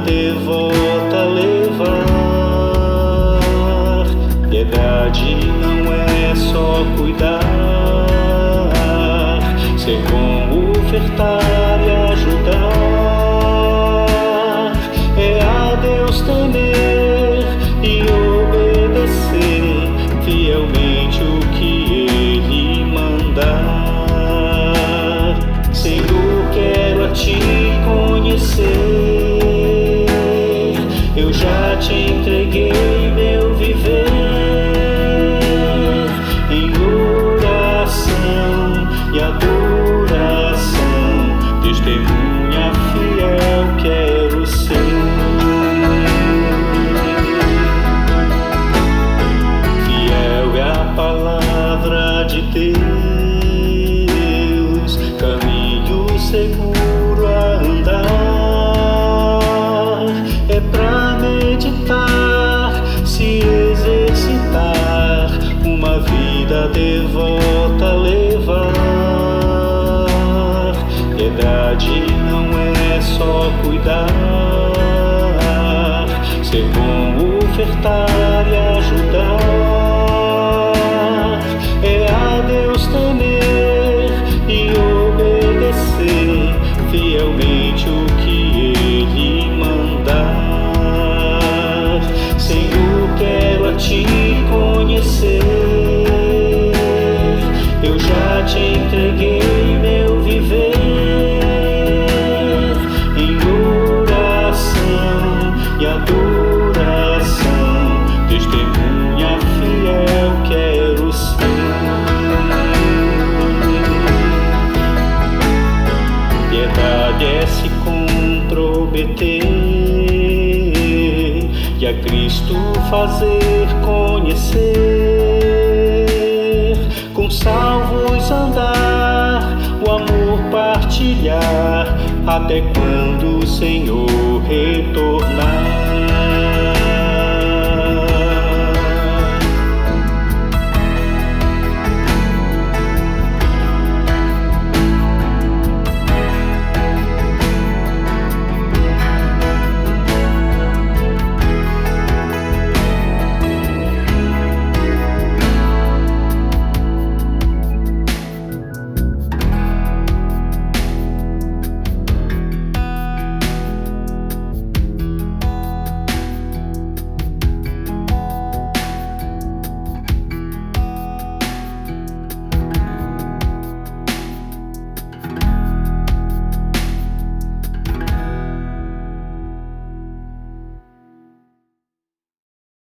de devota levar. Piedade não é só cuidar, ser como ofertar te entreguei meu viver Piedade não é só cuidar, ser bom, ofertar e ajudar. É a Deus temer e obedecer fielmente o que Ele mandar. Senhor, quero a Ti conhecer. Eu já te entreguei Piedade se comprometer e a Cristo fazer conhecer, com salvos andar, o amor partilhar, até quando o Senhor retornar.